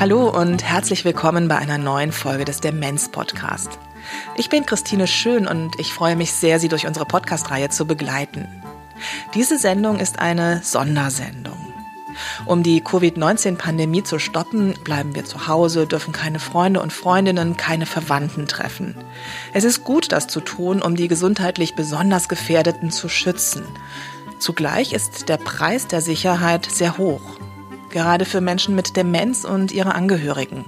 Hallo und herzlich willkommen bei einer neuen Folge des Demenz Podcast. Ich bin Christine Schön und ich freue mich sehr, Sie durch unsere Podcast-Reihe zu begleiten. Diese Sendung ist eine Sondersendung. Um die Covid-19-Pandemie zu stoppen, bleiben wir zu Hause, dürfen keine Freunde und Freundinnen, keine Verwandten treffen. Es ist gut, das zu tun, um die gesundheitlich besonders Gefährdeten zu schützen. Zugleich ist der Preis der Sicherheit sehr hoch gerade für Menschen mit Demenz und ihre Angehörigen.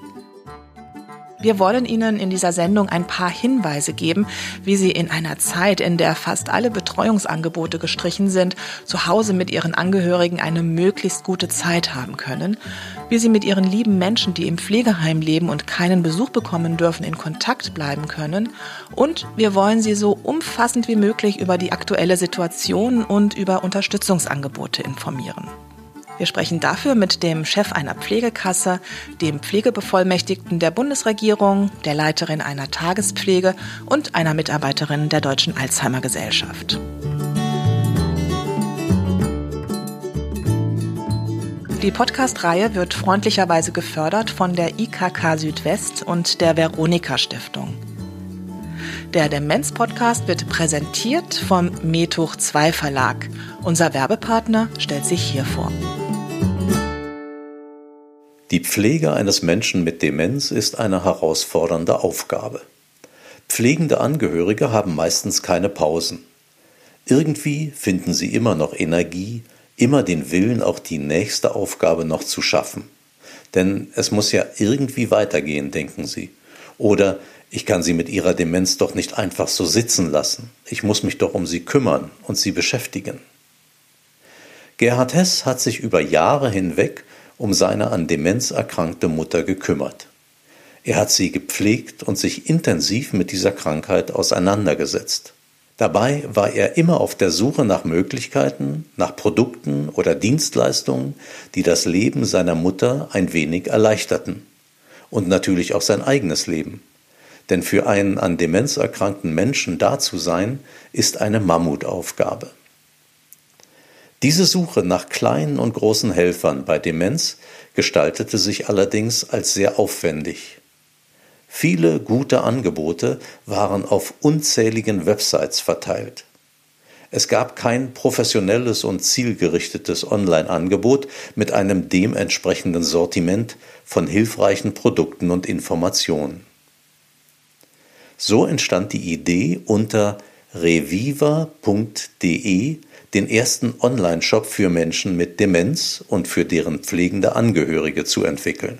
Wir wollen Ihnen in dieser Sendung ein paar Hinweise geben, wie Sie in einer Zeit, in der fast alle Betreuungsangebote gestrichen sind, zu Hause mit Ihren Angehörigen eine möglichst gute Zeit haben können, wie Sie mit Ihren lieben Menschen, die im Pflegeheim leben und keinen Besuch bekommen dürfen, in Kontakt bleiben können und wir wollen Sie so umfassend wie möglich über die aktuelle Situation und über Unterstützungsangebote informieren. Wir sprechen dafür mit dem Chef einer Pflegekasse, dem Pflegebevollmächtigten der Bundesregierung, der Leiterin einer Tagespflege und einer Mitarbeiterin der Deutschen Alzheimer Gesellschaft. Die Podcast-Reihe wird freundlicherweise gefördert von der IKK Südwest und der Veronika Stiftung. Der Demenz-Podcast wird präsentiert vom Metuch 2 Verlag. Unser Werbepartner stellt sich hier vor. Die Pflege eines Menschen mit Demenz ist eine herausfordernde Aufgabe. Pflegende Angehörige haben meistens keine Pausen. Irgendwie finden sie immer noch Energie, immer den Willen, auch die nächste Aufgabe noch zu schaffen. Denn es muss ja irgendwie weitergehen, denken sie. Oder ich kann sie mit ihrer Demenz doch nicht einfach so sitzen lassen. Ich muss mich doch um sie kümmern und sie beschäftigen. Gerhard Hess hat sich über Jahre hinweg um seine an Demenz erkrankte Mutter gekümmert. Er hat sie gepflegt und sich intensiv mit dieser Krankheit auseinandergesetzt. Dabei war er immer auf der Suche nach Möglichkeiten, nach Produkten oder Dienstleistungen, die das Leben seiner Mutter ein wenig erleichterten. Und natürlich auch sein eigenes Leben. Denn für einen an Demenz erkrankten Menschen da zu sein, ist eine Mammutaufgabe. Diese Suche nach kleinen und großen Helfern bei Demenz gestaltete sich allerdings als sehr aufwendig. Viele gute Angebote waren auf unzähligen Websites verteilt. Es gab kein professionelles und zielgerichtetes Online-Angebot mit einem dementsprechenden Sortiment von hilfreichen Produkten und Informationen. So entstand die Idee unter reviva.de den ersten Online-Shop für Menschen mit Demenz und für deren pflegende Angehörige zu entwickeln.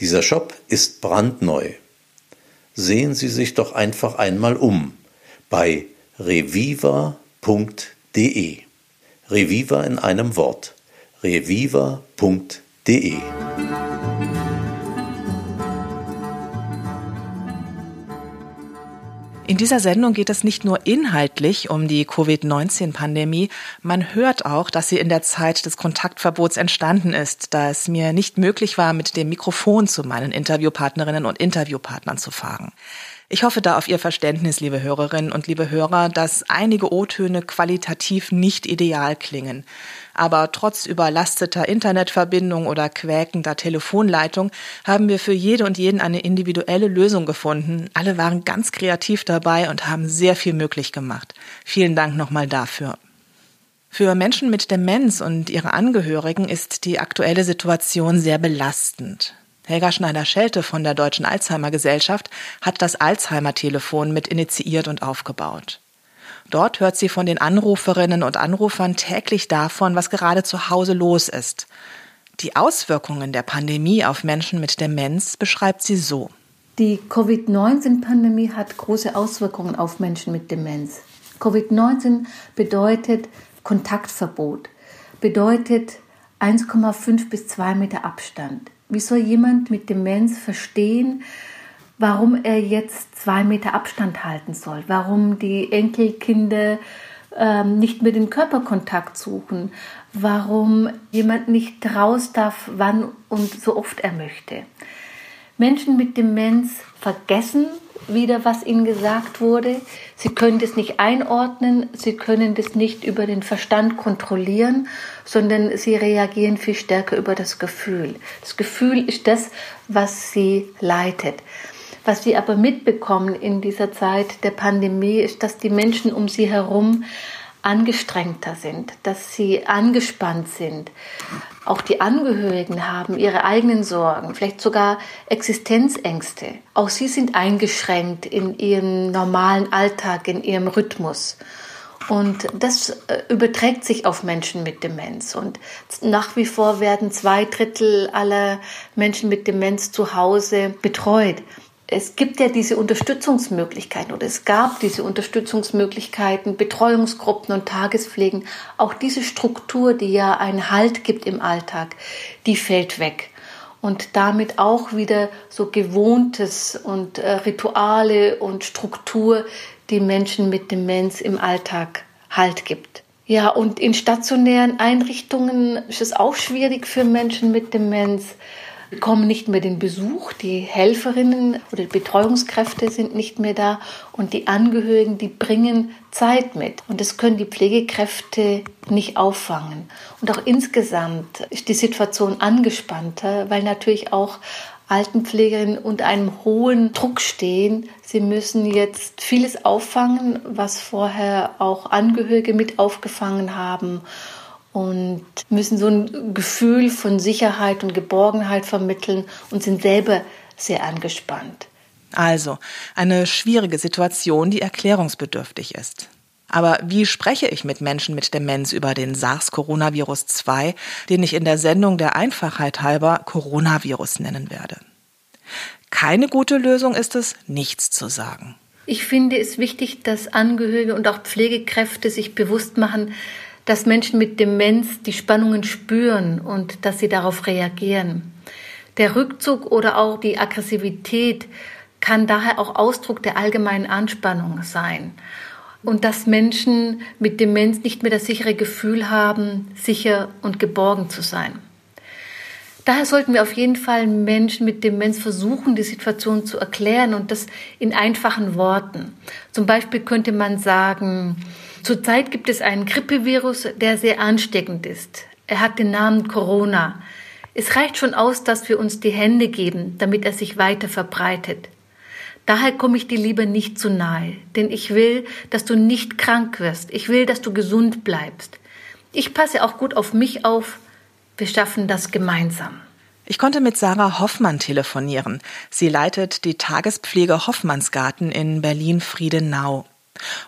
Dieser Shop ist brandneu. Sehen Sie sich doch einfach einmal um bei reviva.de. Reviva in einem Wort. reviva.de. In dieser Sendung geht es nicht nur inhaltlich um die Covid-19-Pandemie, man hört auch, dass sie in der Zeit des Kontaktverbots entstanden ist, da es mir nicht möglich war, mit dem Mikrofon zu meinen Interviewpartnerinnen und Interviewpartnern zu fahren. Ich hoffe da auf Ihr Verständnis, liebe Hörerinnen und liebe Hörer, dass einige O-Töne qualitativ nicht ideal klingen. Aber trotz überlasteter Internetverbindung oder quäkender Telefonleitung haben wir für jede und jeden eine individuelle Lösung gefunden. Alle waren ganz kreativ dabei und haben sehr viel möglich gemacht. Vielen Dank nochmal dafür. Für Menschen mit Demenz und ihre Angehörigen ist die aktuelle Situation sehr belastend. Helga Schneider-Schelte von der Deutschen Alzheimer Gesellschaft hat das Alzheimer-Telefon mit initiiert und aufgebaut. Dort hört sie von den Anruferinnen und Anrufern täglich davon, was gerade zu Hause los ist. Die Auswirkungen der Pandemie auf Menschen mit Demenz beschreibt sie so. Die Covid-19-Pandemie hat große Auswirkungen auf Menschen mit Demenz. Covid-19 bedeutet Kontaktverbot, bedeutet 1,5 bis 2 Meter Abstand. Wie soll jemand mit Demenz verstehen, warum er jetzt zwei Meter Abstand halten soll, warum die Enkelkinder ähm, nicht mehr den Körperkontakt suchen, warum jemand nicht raus darf, wann und so oft er möchte. Menschen mit Demenz vergessen wieder, was ihnen gesagt wurde. Sie können das nicht einordnen, sie können das nicht über den Verstand kontrollieren, sondern sie reagieren viel stärker über das Gefühl. Das Gefühl ist das, was sie leitet. Was sie aber mitbekommen in dieser Zeit der Pandemie, ist, dass die Menschen um sie herum angestrengter sind, dass sie angespannt sind. Auch die Angehörigen haben ihre eigenen Sorgen, vielleicht sogar Existenzängste. Auch sie sind eingeschränkt in ihrem normalen Alltag, in ihrem Rhythmus. Und das äh, überträgt sich auf Menschen mit Demenz. Und nach wie vor werden zwei Drittel aller Menschen mit Demenz zu Hause betreut es gibt ja diese Unterstützungsmöglichkeiten oder es gab diese Unterstützungsmöglichkeiten, Betreuungsgruppen und Tagespflegen. Auch diese Struktur, die ja einen Halt gibt im Alltag, die fällt weg. Und damit auch wieder so Gewohntes und äh, Rituale und Struktur, die Menschen mit Demenz im Alltag Halt gibt. Ja, und in stationären Einrichtungen ist es auch schwierig für Menschen mit Demenz bekommen nicht mehr den Besuch, die Helferinnen oder die Betreuungskräfte sind nicht mehr da und die Angehörigen, die bringen Zeit mit. Und das können die Pflegekräfte nicht auffangen. Und auch insgesamt ist die Situation angespannter, weil natürlich auch Altenpflegerinnen unter einem hohen Druck stehen. Sie müssen jetzt vieles auffangen, was vorher auch Angehörige mit aufgefangen haben und müssen so ein Gefühl von Sicherheit und Geborgenheit vermitteln und sind selber sehr angespannt. Also eine schwierige Situation, die erklärungsbedürftig ist. Aber wie spreche ich mit Menschen mit Demenz über den SARS-Coronavirus 2, den ich in der Sendung der Einfachheit halber Coronavirus nennen werde? Keine gute Lösung ist es, nichts zu sagen. Ich finde es wichtig, dass Angehörige und auch Pflegekräfte sich bewusst machen, dass Menschen mit Demenz die Spannungen spüren und dass sie darauf reagieren. Der Rückzug oder auch die Aggressivität kann daher auch Ausdruck der allgemeinen Anspannung sein. Und dass Menschen mit Demenz nicht mehr das sichere Gefühl haben, sicher und geborgen zu sein. Daher sollten wir auf jeden Fall Menschen mit Demenz versuchen, die Situation zu erklären und das in einfachen Worten. Zum Beispiel könnte man sagen, Zurzeit gibt es einen Grippevirus, der sehr ansteckend ist. Er hat den Namen Corona. Es reicht schon aus, dass wir uns die Hände geben, damit er sich weiter verbreitet. Daher komme ich dir lieber nicht zu nahe, denn ich will, dass du nicht krank wirst. Ich will, dass du gesund bleibst. Ich passe auch gut auf mich auf. Wir schaffen das gemeinsam. Ich konnte mit Sarah Hoffmann telefonieren. Sie leitet die Tagespflege Hoffmannsgarten in Berlin-Friedenau.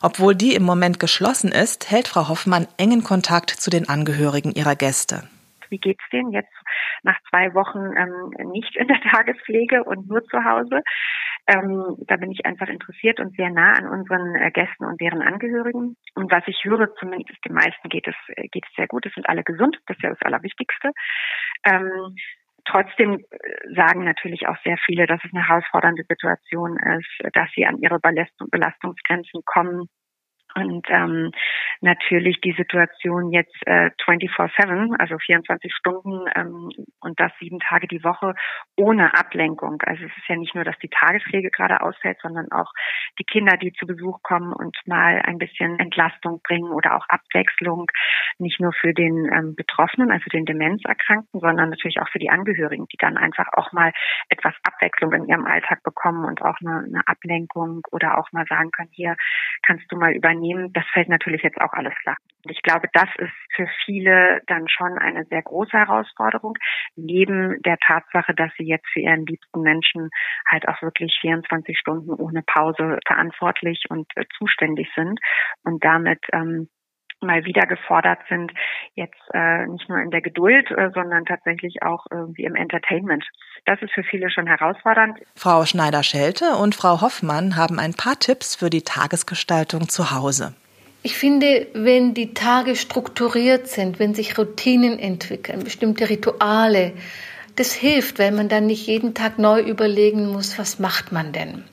Obwohl die im Moment geschlossen ist, hält Frau Hoffmann engen Kontakt zu den Angehörigen ihrer Gäste. Wie geht's denen jetzt nach zwei Wochen ähm, nicht in der Tagespflege und nur zu Hause? Ähm, da bin ich einfach interessiert und sehr nah an unseren äh, Gästen und deren Angehörigen. Und was ich höre, zumindest den meisten geht es, äh, geht es sehr gut. Es sind alle gesund. Das ist ja das Allerwichtigste. Ähm, Trotzdem äh, sagen natürlich auch sehr viele, dass es eine herausfordernde Situation ist, dass sie an ihre Belastungsgrenzen kommen und ähm, natürlich die Situation jetzt äh, 24-7, also 24 Stunden ähm, und das sieben Tage die Woche ohne Ablenkung. Also es ist ja nicht nur, dass die Tagespflege gerade ausfällt, sondern auch die Kinder, die zu Besuch kommen und mal ein bisschen Entlastung bringen oder auch Abwechslung, nicht nur für den ähm, Betroffenen, also den Demenzerkrankten, sondern natürlich auch für die Angehörigen, die dann einfach auch mal etwas Abwechslung in ihrem Alltag bekommen und auch eine, eine Ablenkung oder auch mal sagen können, hier kannst du mal übernehmen Unternehmen, das fällt natürlich jetzt auch alles flach. Und ich glaube, das ist für viele dann schon eine sehr große Herausforderung, neben der Tatsache, dass sie jetzt für ihren liebsten Menschen halt auch wirklich 24 Stunden ohne Pause verantwortlich und äh, zuständig sind und damit ähm, mal wieder gefordert sind, jetzt äh, nicht nur in der Geduld, äh, sondern tatsächlich auch irgendwie im Entertainment. Das ist für viele schon herausfordernd. Frau Schneider-Schelte und Frau Hoffmann haben ein paar Tipps für die Tagesgestaltung zu Hause. Ich finde, wenn die Tage strukturiert sind, wenn sich Routinen entwickeln, bestimmte Rituale, das hilft, weil man dann nicht jeden Tag neu überlegen muss, was macht man denn.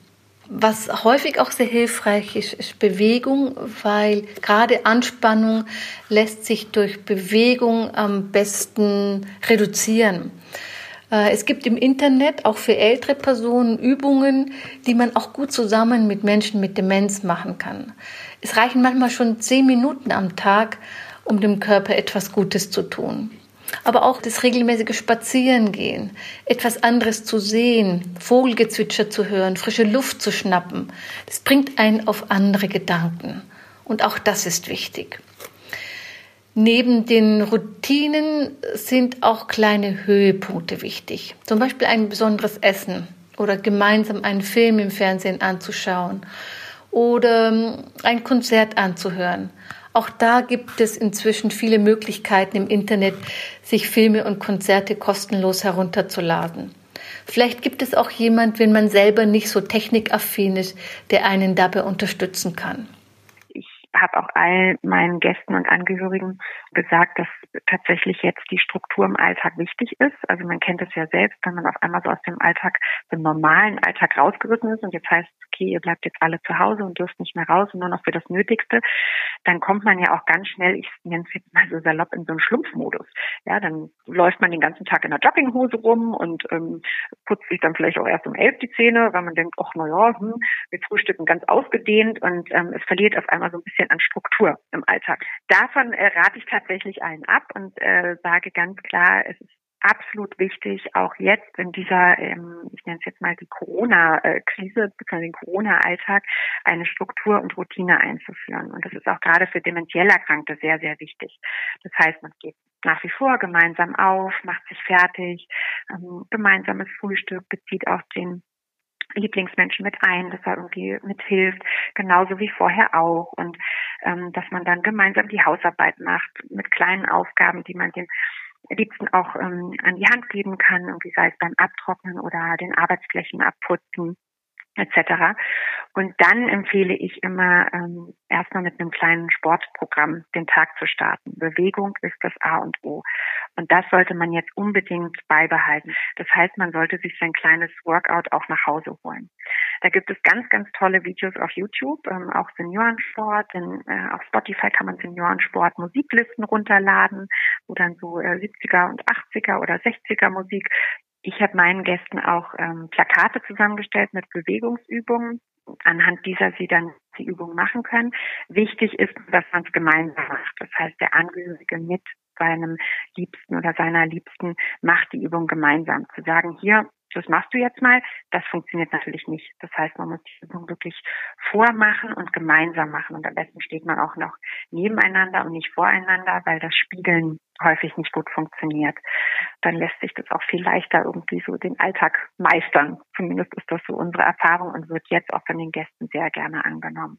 Was häufig auch sehr hilfreich ist, ist Bewegung, weil gerade Anspannung lässt sich durch Bewegung am besten reduzieren. Äh, es gibt im Internet auch für ältere Personen Übungen, die man auch gut zusammen mit Menschen mit Demenz machen kann. Es reichen manchmal schon zehn Minuten am Tag, um dem Körper etwas Gutes zu tun. Aber auch das regelmäßige Spazierengehen, etwas anderes zu sehen, Vogelgezwitscher zu hören, frische Luft zu schnappen, das bringt einen auf andere Gedanken. Und auch das ist wichtig. Neben den Routinen sind auch kleine Höhepunkte wichtig. Zum Beispiel ein besonderes Essen oder gemeinsam einen Film im Fernsehen anzuschauen oder ein Konzert anzuhören. Auch da gibt es inzwischen viele Möglichkeiten im Internet, sich Filme und Konzerte kostenlos herunterzuladen. Vielleicht gibt es auch jemand, wenn man selber nicht so technikaffin ist, der einen dabei unterstützen kann habe auch all meinen Gästen und Angehörigen gesagt, dass tatsächlich jetzt die Struktur im Alltag wichtig ist. Also man kennt es ja selbst, wenn man auf einmal so aus dem Alltag, dem normalen Alltag rausgerissen ist und jetzt heißt okay, ihr bleibt jetzt alle zu Hause und dürft nicht mehr raus und nur noch für das Nötigste, dann kommt man ja auch ganz schnell, ich nenne es jetzt mal so salopp, in so einen Schlumpfmodus. Ja, dann läuft man den ganzen Tag in der Jogginghose rum und ähm, putzt sich dann vielleicht auch erst um elf die Zähne, weil man denkt, ach na ja, hm, wir frühstücken ganz ausgedehnt und ähm, es verliert auf einmal so ein bisschen an Struktur im Alltag. Davon äh, rate ich tatsächlich allen ab und äh, sage ganz klar, es ist absolut wichtig, auch jetzt in dieser, ähm, ich nenne es jetzt mal die Corona-Krise, bzw. den Corona-Alltag, eine Struktur und Routine einzuführen. Und das ist auch gerade für dementiell Erkrankte sehr, sehr wichtig. Das heißt, man geht nach wie vor gemeinsam auf, macht sich fertig, ähm, gemeinsames Frühstück, bezieht auch den Lieblingsmenschen mit ein, dass er irgendwie mithilft, genauso wie vorher auch. Und ähm, dass man dann gemeinsam die Hausarbeit macht mit kleinen Aufgaben, die man dem Liebsten auch ähm, an die Hand geben kann, irgendwie sei es beim Abtrocknen oder den Arbeitsflächen abputzen etc. Und dann empfehle ich immer ähm, erstmal mit einem kleinen Sportprogramm den Tag zu starten. Bewegung ist das A und O. Und das sollte man jetzt unbedingt beibehalten. Das heißt, man sollte sich sein kleines Workout auch nach Hause holen. Da gibt es ganz, ganz tolle Videos auf YouTube, ähm, auch Seniorensport. Denn, äh, auf Spotify kann man Seniorensport Musiklisten runterladen, wo dann so äh, 70er und 80er oder 60er Musik ich habe meinen Gästen auch ähm, Plakate zusammengestellt mit Bewegungsübungen, anhand dieser sie dann die Übung machen können. Wichtig ist, dass man es gemeinsam macht. Das heißt, der Angehörige mit seinem Liebsten oder seiner Liebsten macht die Übung gemeinsam. Zu sagen, hier, das machst du jetzt mal, das funktioniert natürlich nicht. Das heißt, man muss die Übung wirklich vormachen und gemeinsam machen. Und am besten steht man auch noch nebeneinander und nicht voreinander, weil das Spiegeln häufig nicht gut funktioniert. Dann lässt sich das auch viel leichter irgendwie so den Alltag meistern. Zumindest ist das so unsere Erfahrung und wird jetzt auch von den Gästen sehr gerne angenommen.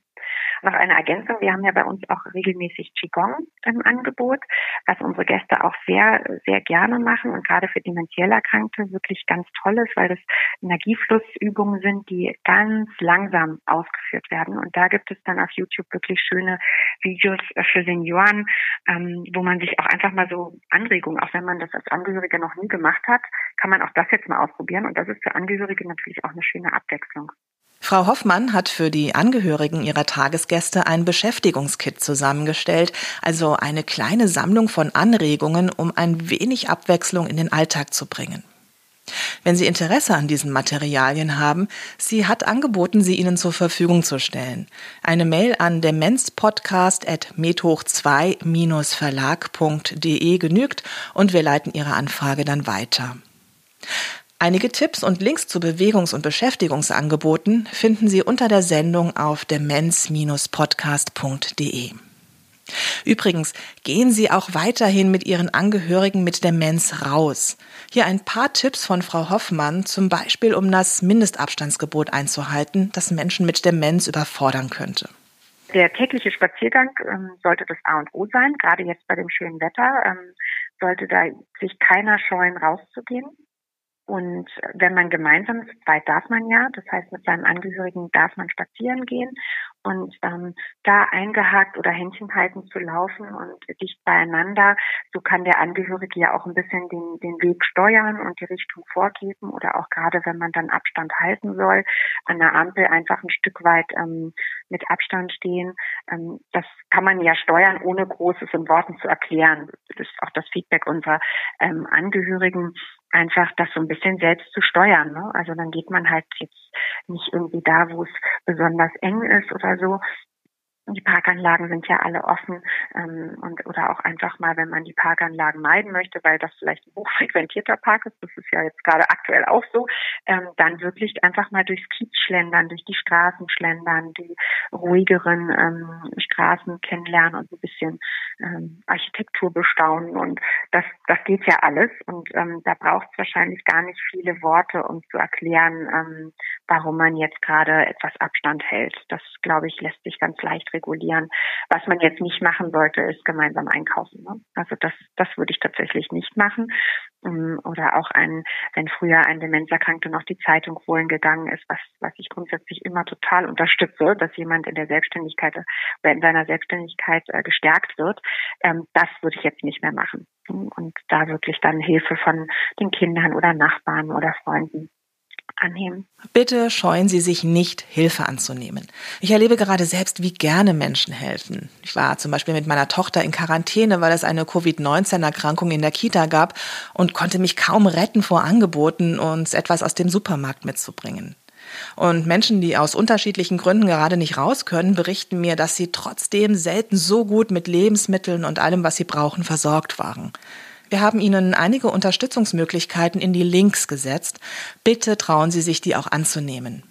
Noch eine Ergänzung. Wir haben ja bei uns auch regelmäßig Qigong im Angebot, was unsere Gäste auch sehr, sehr gerne machen und gerade für dementiell Erkrankte wirklich ganz toll ist, weil das Energieflussübungen sind, die ganz langsam ausgeführt werden. Und da gibt es dann auf YouTube wirklich schöne Videos für Senioren, ähm, wo man sich auch einfach mal so Anregungen, auch wenn man das als Angehörige noch nie gemacht hat, kann man auch das jetzt mal ausprobieren. Und das ist für Angehörige natürlich auch eine schöne Abwechslung. Frau Hoffmann hat für die Angehörigen ihrer Tagesgäste ein Beschäftigungskit zusammengestellt, also eine kleine Sammlung von Anregungen, um ein wenig Abwechslung in den Alltag zu bringen. Wenn Sie Interesse an diesen Materialien haben, sie hat angeboten, sie Ihnen zur Verfügung zu stellen. Eine Mail an demenzpodcast.methoch2-verlag.de genügt und wir leiten Ihre Anfrage dann weiter. Einige Tipps und Links zu Bewegungs- und Beschäftigungsangeboten finden Sie unter der Sendung auf demenz-podcast.de. Übrigens, gehen Sie auch weiterhin mit Ihren Angehörigen mit Demenz raus. Hier ein paar Tipps von Frau Hoffmann, zum Beispiel um das Mindestabstandsgebot einzuhalten, das Menschen mit Demenz überfordern könnte. Der tägliche Spaziergang ähm, sollte das A und O sein, gerade jetzt bei dem schönen Wetter. Ähm, sollte da sich keiner scheuen, rauszugehen. Und wenn man gemeinsam ist, zweit darf man ja, das heißt mit seinem Angehörigen darf man spazieren gehen und ähm, da eingehakt oder Händchen halten zu laufen und dicht beieinander, so kann der Angehörige ja auch ein bisschen den, den Weg steuern und die Richtung vorgeben oder auch gerade wenn man dann Abstand halten soll, an der Ampel einfach ein Stück weit ähm, mit Abstand stehen. Ähm, das kann man ja steuern, ohne Großes in Worten zu erklären. Das ist auch das Feedback unserer ähm, Angehörigen einfach das so ein bisschen selbst zu steuern. Ne? Also dann geht man halt jetzt nicht irgendwie da, wo es besonders eng ist oder so, die Parkanlagen sind ja alle offen ähm, und oder auch einfach mal, wenn man die Parkanlagen meiden möchte, weil das vielleicht ein hochfrequentierter Park ist, das ist ja jetzt gerade aktuell auch so, ähm, dann wirklich einfach mal durchs Kiez schlendern, durch die Straßen schlendern, die ruhigeren ähm, Straßen kennenlernen und ein bisschen ähm, Architektur bestaunen und das das geht ja alles und ähm, da braucht es wahrscheinlich gar nicht viele Worte, um zu erklären, ähm, warum man jetzt gerade etwas Abstand hält. Das glaube ich lässt sich ganz leicht regulieren. Was man jetzt nicht machen sollte, ist gemeinsam einkaufen. Ne? Also das, das würde ich tatsächlich nicht machen. Ähm, oder auch ein, wenn früher ein Demenzerkrankter noch die Zeitung holen gegangen ist, was, was ich grundsätzlich immer total unterstütze, dass jemand in der Selbstständigkeit oder in seiner Selbstständigkeit äh, gestärkt wird, ähm, das würde ich jetzt nicht mehr machen. Und da wirklich dann Hilfe von den Kindern oder Nachbarn oder Freunden annehmen. Bitte scheuen Sie sich nicht, Hilfe anzunehmen. Ich erlebe gerade selbst, wie gerne Menschen helfen. Ich war zum Beispiel mit meiner Tochter in Quarantäne, weil es eine Covid-19-Erkrankung in der Kita gab und konnte mich kaum retten vor Angeboten, uns etwas aus dem Supermarkt mitzubringen. Und Menschen, die aus unterschiedlichen Gründen gerade nicht raus können, berichten mir, dass sie trotzdem selten so gut mit Lebensmitteln und allem, was sie brauchen, versorgt waren. Wir haben Ihnen einige Unterstützungsmöglichkeiten in die Links gesetzt. Bitte trauen Sie sich, die auch anzunehmen.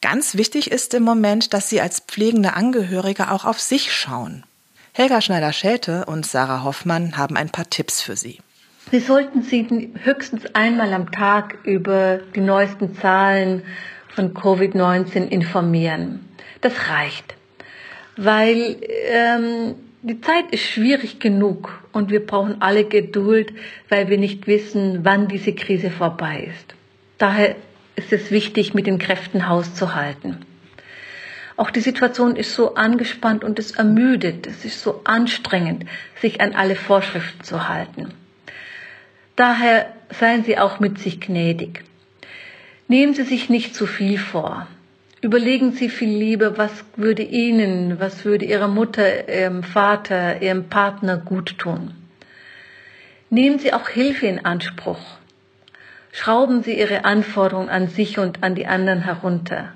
Ganz wichtig ist im Moment, dass Sie als pflegende Angehörige auch auf sich schauen. Helga Schneider-Schelte und Sarah Hoffmann haben ein paar Tipps für Sie. Sie sollten sich höchstens einmal am Tag über die neuesten Zahlen von Covid-19 informieren. Das reicht, weil ähm, die Zeit ist schwierig genug und wir brauchen alle Geduld, weil wir nicht wissen, wann diese Krise vorbei ist. Daher ist es wichtig, mit den Kräften Haus zu halten. Auch die Situation ist so angespannt und es ermüdet. Es ist so anstrengend, sich an alle Vorschriften zu halten. Daher seien Sie auch mit sich gnädig. Nehmen Sie sich nicht zu viel vor. Überlegen Sie viel lieber, was würde Ihnen, was würde Ihrer Mutter, Ihrem Vater, Ihrem Partner gut tun. Nehmen Sie auch Hilfe in Anspruch. Schrauben Sie Ihre Anforderungen an sich und an die anderen herunter.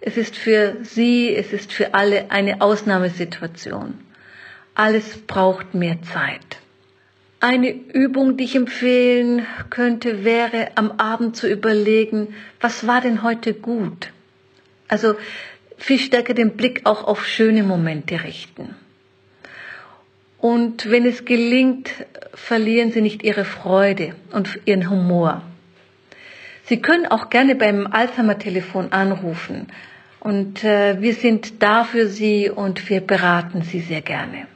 Es ist für Sie, es ist für alle eine Ausnahmesituation. Alles braucht mehr Zeit. Eine Übung, die ich empfehlen könnte, wäre am Abend zu überlegen, was war denn heute gut? Also viel stärker den Blick auch auf schöne Momente richten. Und wenn es gelingt, verlieren Sie nicht Ihre Freude und Ihren Humor. Sie können auch gerne beim Alzheimer-Telefon anrufen. Und äh, wir sind da für Sie und wir beraten Sie sehr gerne.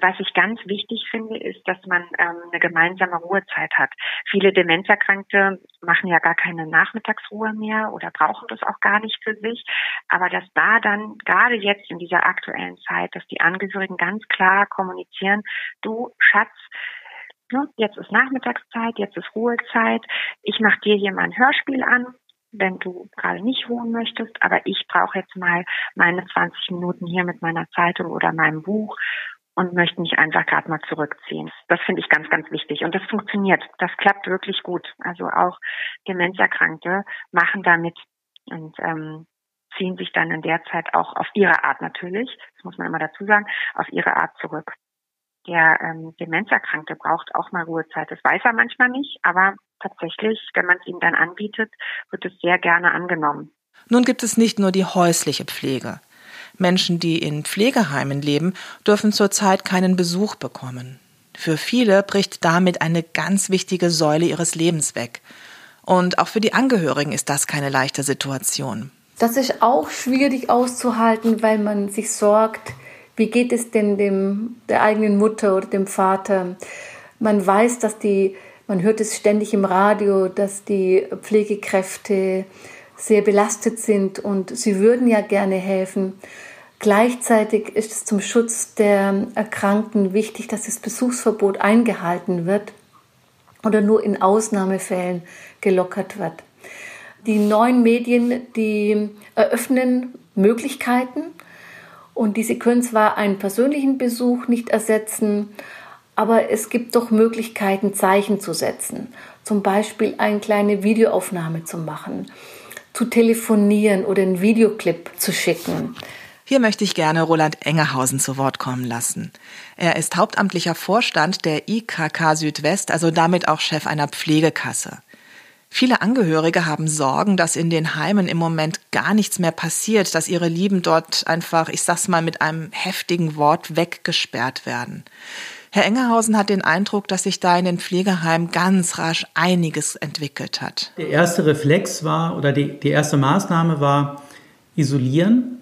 Was ich ganz wichtig finde, ist, dass man ähm, eine gemeinsame Ruhezeit hat. Viele Demenzerkrankte machen ja gar keine Nachmittagsruhe mehr oder brauchen das auch gar nicht für sich. Aber das war dann gerade jetzt in dieser aktuellen Zeit, dass die Angehörigen ganz klar kommunizieren, du Schatz, ne, jetzt ist Nachmittagszeit, jetzt ist Ruhezeit, ich mache dir hier mal ein Hörspiel an, wenn du gerade nicht ruhen möchtest, aber ich brauche jetzt mal meine 20 Minuten hier mit meiner Zeitung oder meinem Buch und möchte mich einfach gerade mal zurückziehen. Das finde ich ganz, ganz wichtig. Und das funktioniert. Das klappt wirklich gut. Also auch Demenzerkrankte machen damit und ähm, ziehen sich dann in der Zeit auch auf ihre Art natürlich, das muss man immer dazu sagen, auf ihre Art zurück. Der ähm, Demenzerkrankte braucht auch mal Ruhezeit. Das weiß er manchmal nicht, aber tatsächlich, wenn man es ihm dann anbietet, wird es sehr gerne angenommen. Nun gibt es nicht nur die häusliche Pflege. Menschen, die in Pflegeheimen leben, dürfen zurzeit keinen Besuch bekommen. Für viele bricht damit eine ganz wichtige Säule ihres Lebens weg. Und auch für die Angehörigen ist das keine leichte Situation. Das ist auch schwierig auszuhalten, weil man sich sorgt, wie geht es denn dem, der eigenen Mutter oder dem Vater? Man weiß, dass die, man hört es ständig im Radio, dass die Pflegekräfte sehr belastet sind und sie würden ja gerne helfen. Gleichzeitig ist es zum Schutz der Erkrankten wichtig, dass das Besuchsverbot eingehalten wird oder nur in Ausnahmefällen gelockert wird. Die neuen Medien, die eröffnen Möglichkeiten und diese können zwar einen persönlichen Besuch nicht ersetzen, aber es gibt doch Möglichkeiten, Zeichen zu setzen. Zum Beispiel eine kleine Videoaufnahme zu machen, zu telefonieren oder einen Videoclip zu schicken. Hier möchte ich gerne Roland Engerhausen zu Wort kommen lassen. Er ist hauptamtlicher Vorstand der IKK Südwest, also damit auch Chef einer Pflegekasse. Viele Angehörige haben Sorgen, dass in den Heimen im Moment gar nichts mehr passiert, dass ihre Lieben dort einfach, ich sag's mal mit einem heftigen Wort, weggesperrt werden. Herr Engerhausen hat den Eindruck, dass sich da in den Pflegeheimen ganz rasch einiges entwickelt hat. Der erste Reflex war oder die, die erste Maßnahme war isolieren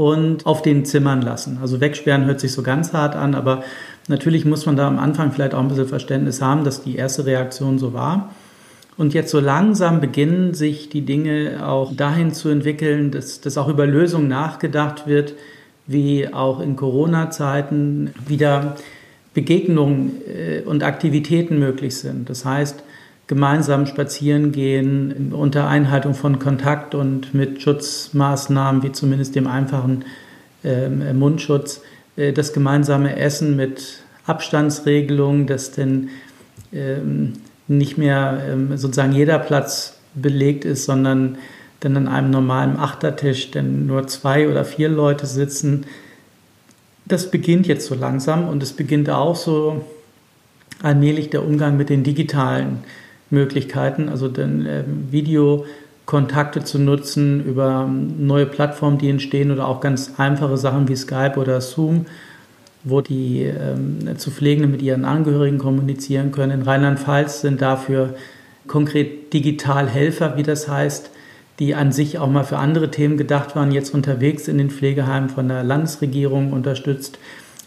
und auf den Zimmern lassen. Also wegsperren hört sich so ganz hart an, aber natürlich muss man da am Anfang vielleicht auch ein bisschen Verständnis haben, dass die erste Reaktion so war. Und jetzt so langsam beginnen sich die Dinge auch dahin zu entwickeln, dass, dass auch über Lösungen nachgedacht wird, wie auch in Corona-Zeiten wieder Begegnungen äh, und Aktivitäten möglich sind. Das heißt, gemeinsam spazieren gehen unter Einhaltung von Kontakt und mit Schutzmaßnahmen wie zumindest dem einfachen ähm, Mundschutz, äh, das gemeinsame Essen mit Abstandsregelungen, dass denn ähm, nicht mehr ähm, sozusagen jeder Platz belegt ist, sondern dann an einem normalen Achtertisch denn nur zwei oder vier Leute sitzen. Das beginnt jetzt so langsam und es beginnt auch so allmählich der Umgang mit den digitalen Möglichkeiten, also den äh, Videokontakte zu nutzen über ähm, neue Plattformen, die entstehen oder auch ganz einfache Sachen wie Skype oder Zoom wo die ähm, zu Pflegenden mit ihren Angehörigen kommunizieren können. In Rheinland-Pfalz sind dafür konkret Digitalhelfer, wie das heißt, die an sich auch mal für andere Themen gedacht waren, jetzt unterwegs in den Pflegeheimen von der Landesregierung unterstützt.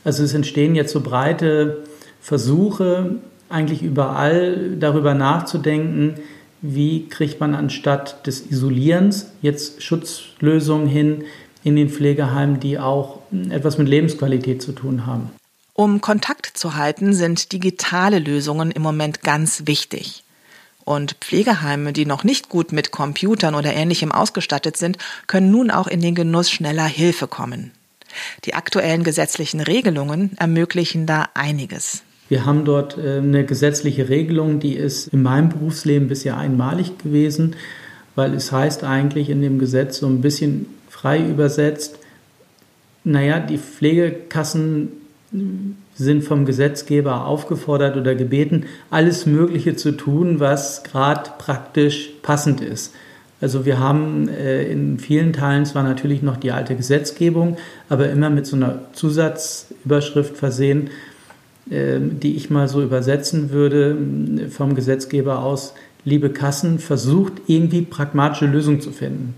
Also es entstehen jetzt so breite Versuche, eigentlich überall darüber nachzudenken, wie kriegt man anstatt des Isolierens jetzt Schutzlösungen hin, in den Pflegeheimen, die auch etwas mit Lebensqualität zu tun haben. Um Kontakt zu halten, sind digitale Lösungen im Moment ganz wichtig. Und Pflegeheime, die noch nicht gut mit Computern oder ähnlichem ausgestattet sind, können nun auch in den Genuss schneller Hilfe kommen. Die aktuellen gesetzlichen Regelungen ermöglichen da einiges. Wir haben dort äh, eine gesetzliche Regelung, die ist in meinem Berufsleben bisher einmalig gewesen, weil es heißt eigentlich in dem Gesetz so ein bisschen frei übersetzt, naja, die Pflegekassen sind vom Gesetzgeber aufgefordert oder gebeten, alles Mögliche zu tun, was gerade praktisch passend ist. Also wir haben äh, in vielen Teilen zwar natürlich noch die alte Gesetzgebung, aber immer mit so einer Zusatzüberschrift versehen, die ich mal so übersetzen würde vom Gesetzgeber aus, liebe Kassen, versucht irgendwie pragmatische Lösungen zu finden.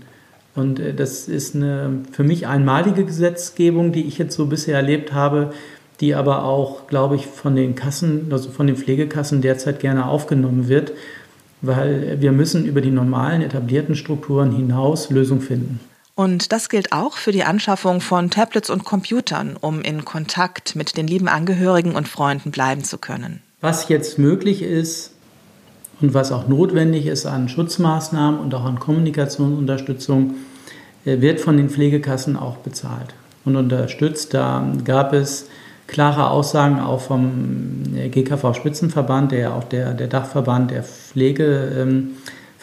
Und äh, das ist eine für mich einmalige Gesetzgebung, die ich jetzt so bisher erlebt habe, die aber auch, glaube ich, von den Kassen, also von den Pflegekassen derzeit gerne aufgenommen wird, weil wir müssen über die normalen etablierten Strukturen hinaus Lösungen finden. Und das gilt auch für die Anschaffung von Tablets und Computern, um in Kontakt mit den lieben Angehörigen und Freunden bleiben zu können. Was jetzt möglich ist, und was auch notwendig ist an Schutzmaßnahmen und auch an Kommunikationsunterstützung, äh, wird von den Pflegekassen auch bezahlt und unterstützt. Da gab es klare Aussagen auch vom äh, GKV-Spitzenverband, der auch der, der Dachverband der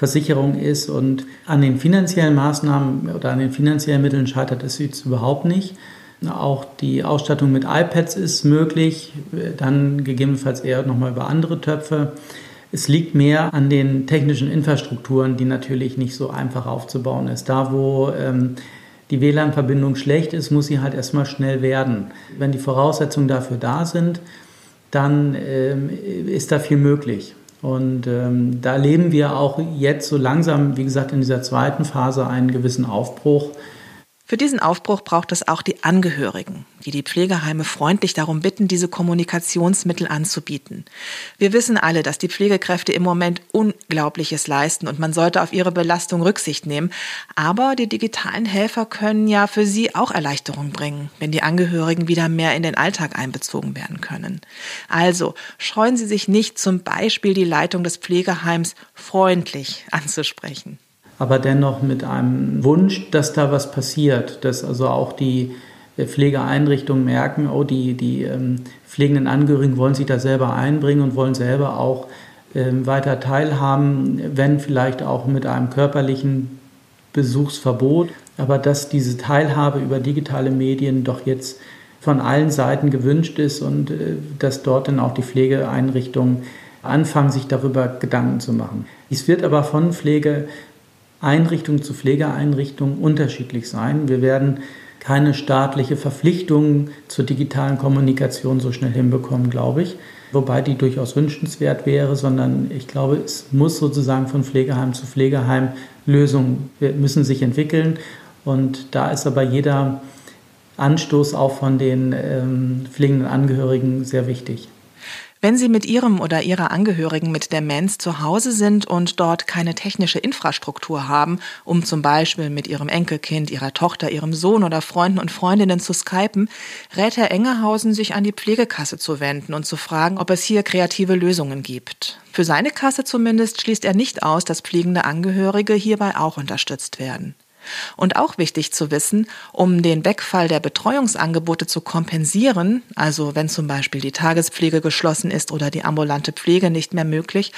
Pflegeversicherung ist. Und an den finanziellen Maßnahmen oder an den finanziellen Mitteln scheitert es jetzt überhaupt nicht. Auch die Ausstattung mit iPads ist möglich, dann gegebenenfalls eher nochmal über andere Töpfe. Es liegt mehr an den technischen Infrastrukturen, die natürlich nicht so einfach aufzubauen ist. Da, wo ähm, die WLAN-Verbindung schlecht ist, muss sie halt erstmal schnell werden. Wenn die Voraussetzungen dafür da sind, dann ähm, ist da viel möglich. Und ähm, da erleben wir auch jetzt so langsam, wie gesagt, in dieser zweiten Phase einen gewissen Aufbruch. Für diesen Aufbruch braucht es auch die Angehörigen, die die Pflegeheime freundlich darum bitten, diese Kommunikationsmittel anzubieten. Wir wissen alle, dass die Pflegekräfte im Moment Unglaubliches leisten und man sollte auf ihre Belastung Rücksicht nehmen. Aber die digitalen Helfer können ja für sie auch Erleichterung bringen, wenn die Angehörigen wieder mehr in den Alltag einbezogen werden können. Also scheuen Sie sich nicht, zum Beispiel die Leitung des Pflegeheims freundlich anzusprechen aber dennoch mit einem Wunsch, dass da was passiert, dass also auch die äh, Pflegeeinrichtungen merken, oh, die, die ähm, pflegenden Angehörigen wollen sich da selber einbringen und wollen selber auch ähm, weiter teilhaben, wenn vielleicht auch mit einem körperlichen Besuchsverbot, aber dass diese Teilhabe über digitale Medien doch jetzt von allen Seiten gewünscht ist und äh, dass dort dann auch die Pflegeeinrichtungen anfangen, sich darüber Gedanken zu machen. Es wird aber von Pflege Einrichtung zu Pflegeeinrichtung unterschiedlich sein. Wir werden keine staatliche Verpflichtung zur digitalen Kommunikation so schnell hinbekommen, glaube ich. Wobei die durchaus wünschenswert wäre, sondern ich glaube, es muss sozusagen von Pflegeheim zu Pflegeheim Lösungen müssen sich entwickeln. Und da ist aber jeder Anstoß auch von den ähm, pflegenden Angehörigen sehr wichtig. Wenn Sie mit Ihrem oder Ihrer Angehörigen mit Demenz zu Hause sind und dort keine technische Infrastruktur haben, um zum Beispiel mit Ihrem Enkelkind, Ihrer Tochter, Ihrem Sohn oder Freunden und Freundinnen zu skypen, rät Herr Engerhausen, sich an die Pflegekasse zu wenden und zu fragen, ob es hier kreative Lösungen gibt. Für seine Kasse zumindest schließt er nicht aus, dass pflegende Angehörige hierbei auch unterstützt werden. Und auch wichtig zu wissen, um den Wegfall der Betreuungsangebote zu kompensieren, also wenn zum Beispiel die Tagespflege geschlossen ist oder die ambulante Pflege nicht mehr möglich,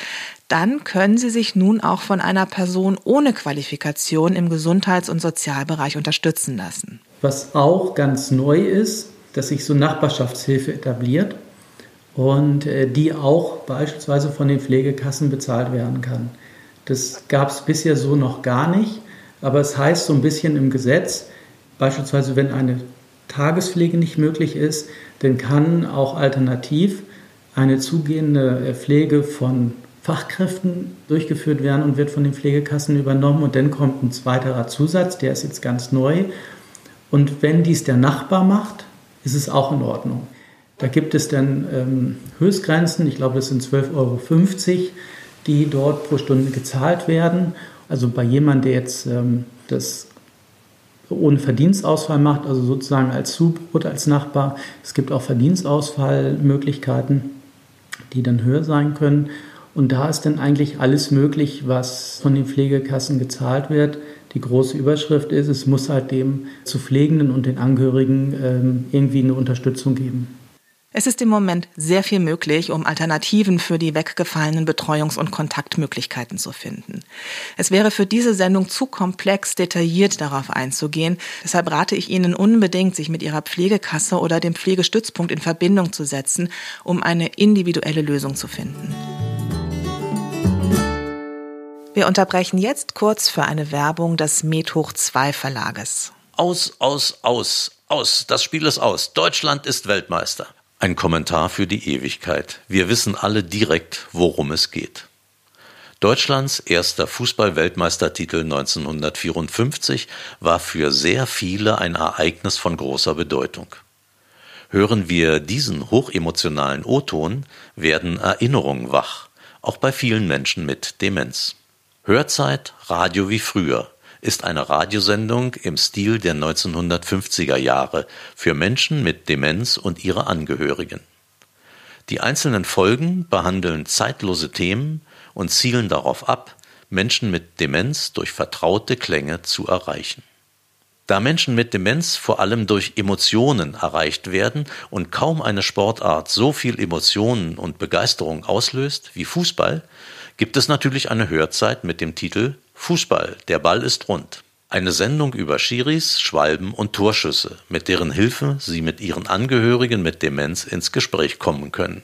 dann können Sie sich nun auch von einer Person ohne Qualifikation im Gesundheits- und Sozialbereich unterstützen lassen. Was auch ganz neu ist, dass sich so Nachbarschaftshilfe etabliert und äh, die auch beispielsweise von den Pflegekassen bezahlt werden kann. Das gab es bisher so noch gar nicht. Aber es heißt so ein bisschen im Gesetz, beispielsweise wenn eine Tagespflege nicht möglich ist, dann kann auch alternativ eine zugehende Pflege von Fachkräften durchgeführt werden und wird von den Pflegekassen übernommen. Und dann kommt ein zweiterer Zusatz, der ist jetzt ganz neu. Und wenn dies der Nachbar macht, ist es auch in Ordnung. Da gibt es dann ähm, Höchstgrenzen, ich glaube, das sind 12,50 Euro, die dort pro Stunde gezahlt werden. Also bei jemandem, der jetzt ähm, das ohne Verdienstausfall macht, also sozusagen als Zubrot, als Nachbar. Es gibt auch Verdienstausfallmöglichkeiten, die dann höher sein können. Und da ist dann eigentlich alles möglich, was von den Pflegekassen gezahlt wird. Die große Überschrift ist, es muss halt dem zu Pflegenden und den Angehörigen ähm, irgendwie eine Unterstützung geben. Es ist im Moment sehr viel möglich, um Alternativen für die weggefallenen Betreuungs- und Kontaktmöglichkeiten zu finden. Es wäre für diese Sendung zu komplex, detailliert darauf einzugehen. Deshalb rate ich Ihnen unbedingt, sich mit Ihrer Pflegekasse oder dem Pflegestützpunkt in Verbindung zu setzen, um eine individuelle Lösung zu finden. Wir unterbrechen jetzt kurz für eine Werbung des Med 2 Verlages. Aus, aus, aus, aus. Das Spiel ist aus. Deutschland ist Weltmeister. Ein Kommentar für die Ewigkeit. Wir wissen alle direkt, worum es geht. Deutschlands erster Fußball-Weltmeistertitel 1954 war für sehr viele ein Ereignis von großer Bedeutung. Hören wir diesen hochemotionalen O-Ton, werden Erinnerungen wach, auch bei vielen Menschen mit Demenz. Hörzeit, Radio wie früher, ist eine Radiosendung im Stil der 1950er Jahre für Menschen mit Demenz und ihre Angehörigen. Die einzelnen Folgen behandeln zeitlose Themen und zielen darauf ab, Menschen mit Demenz durch vertraute Klänge zu erreichen. Da Menschen mit Demenz vor allem durch Emotionen erreicht werden und kaum eine Sportart so viel Emotionen und Begeisterung auslöst wie Fußball, gibt es natürlich eine Hörzeit mit dem Titel Fußball, der Ball ist rund. Eine Sendung über Schiris, Schwalben und Torschüsse, mit deren Hilfe Sie mit Ihren Angehörigen mit Demenz ins Gespräch kommen können.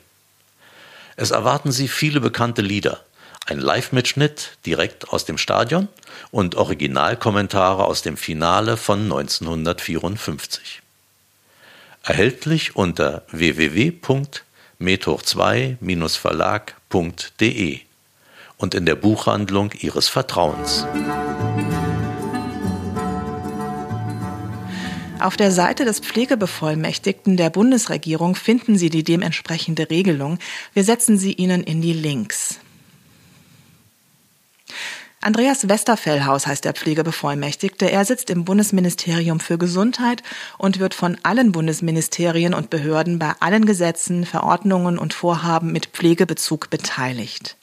Es erwarten Sie viele bekannte Lieder, ein Live-Mitschnitt direkt aus dem Stadion und Originalkommentare aus dem Finale von 1954. Erhältlich unter www.methoch2-verlag.de und in der Buchhandlung Ihres Vertrauens. Auf der Seite des Pflegebevollmächtigten der Bundesregierung finden Sie die dementsprechende Regelung. Wir setzen sie Ihnen in die Links. Andreas Westerfellhaus heißt der Pflegebevollmächtigte. Er sitzt im Bundesministerium für Gesundheit und wird von allen Bundesministerien und Behörden bei allen Gesetzen, Verordnungen und Vorhaben mit Pflegebezug beteiligt.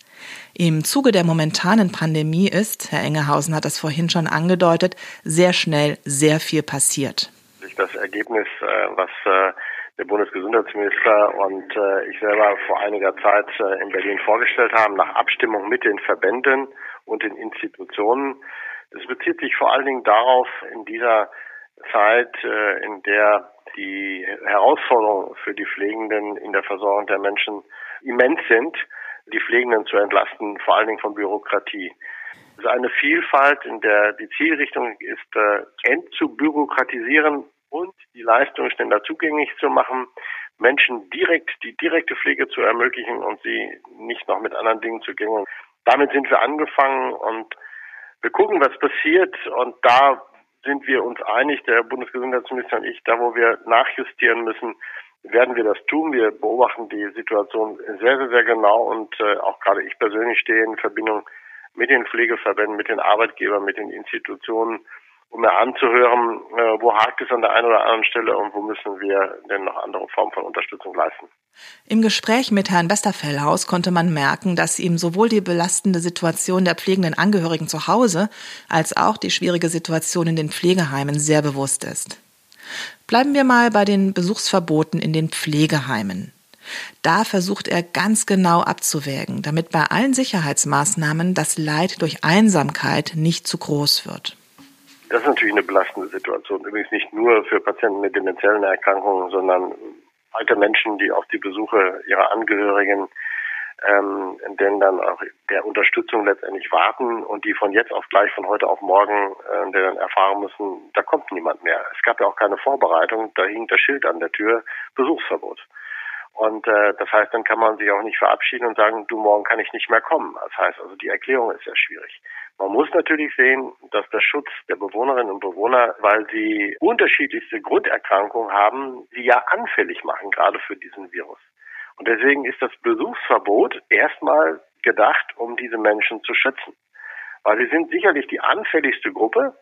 Im Zuge der momentanen Pandemie ist, Herr Engehausen hat das vorhin schon angedeutet, sehr schnell sehr viel passiert. Das Ergebnis, äh, was äh, der Bundesgesundheitsminister und äh, ich selber vor einiger Zeit in Berlin vorgestellt haben, nach Abstimmung mit den Verbänden und den Institutionen. Das bezieht sich vor allen Dingen darauf, in dieser Zeit, in der die Herausforderungen für die Pflegenden in der Versorgung der Menschen immens sind, die Pflegenden zu entlasten, vor allen Dingen von Bürokratie. Ist eine Vielfalt, in der die Zielrichtung ist, äh, entzubürokratisieren und die Leistung schneller zugänglich zu machen, Menschen direkt die direkte Pflege zu ermöglichen und sie nicht noch mit anderen Dingen zu gängeln. Damit sind wir angefangen und wir gucken, was passiert und da sind wir uns einig, der Bundesgesundheitsminister und ich, da wo wir nachjustieren müssen, werden wir das tun. Wir beobachten die Situation sehr, sehr, sehr genau und äh, auch gerade ich persönlich stehe in Verbindung mit den Pflegeverbänden, mit den Arbeitgebern, mit den Institutionen, um mir anzuhören, äh, wo hakt es an der einen oder anderen Stelle und wo müssen wir denn noch andere Formen von Unterstützung leisten. Im Gespräch mit Herrn Westerfellhaus konnte man merken, dass ihm sowohl die belastende Situation der pflegenden Angehörigen zu Hause als auch die schwierige Situation in den Pflegeheimen sehr bewusst ist. Bleiben wir mal bei den Besuchsverboten in den Pflegeheimen. Da versucht er ganz genau abzuwägen, damit bei allen Sicherheitsmaßnahmen das Leid durch Einsamkeit nicht zu groß wird. Das ist natürlich eine belastende Situation. Übrigens nicht nur für Patienten mit demenziellen Erkrankungen, sondern alte Menschen, die auf die Besuche ihrer Angehörigen ähm, denn dann auch der Unterstützung letztendlich warten und die von jetzt auf gleich von heute auf morgen äh, dann erfahren müssen, da kommt niemand mehr. Es gab ja auch keine Vorbereitung, da hing das Schild an der Tür, Besuchsverbot. Und äh, das heißt, dann kann man sich auch nicht verabschieden und sagen, du morgen kann ich nicht mehr kommen. Das heißt also, die Erklärung ist sehr schwierig. Man muss natürlich sehen, dass der Schutz der Bewohnerinnen und Bewohner, weil sie unterschiedlichste Grunderkrankungen haben, sie ja anfällig machen, gerade für diesen Virus. Und deswegen ist das Besuchsverbot erstmal gedacht, um diese Menschen zu schützen. Weil sie sind sicherlich die anfälligste Gruppe,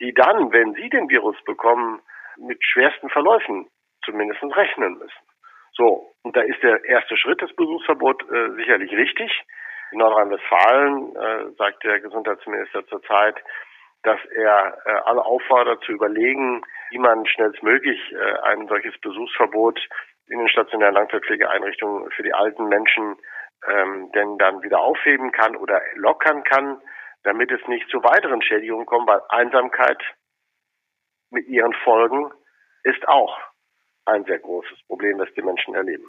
die dann, wenn sie den Virus bekommen, mit schwersten Verläufen zumindest rechnen müssen. So, und da ist der erste Schritt des Besuchsverbots äh, sicherlich richtig. In Nordrhein-Westfalen äh, sagt der Gesundheitsminister zurzeit, dass er äh, alle auffordert zu überlegen, wie man schnellstmöglich äh, ein solches Besuchsverbot in den stationären Langzeitpflegeeinrichtungen für die alten Menschen ähm, denn dann wieder aufheben kann oder lockern kann, damit es nicht zu weiteren Schädigungen kommt, weil Einsamkeit mit ihren Folgen ist auch ein sehr großes Problem, das die Menschen erleben.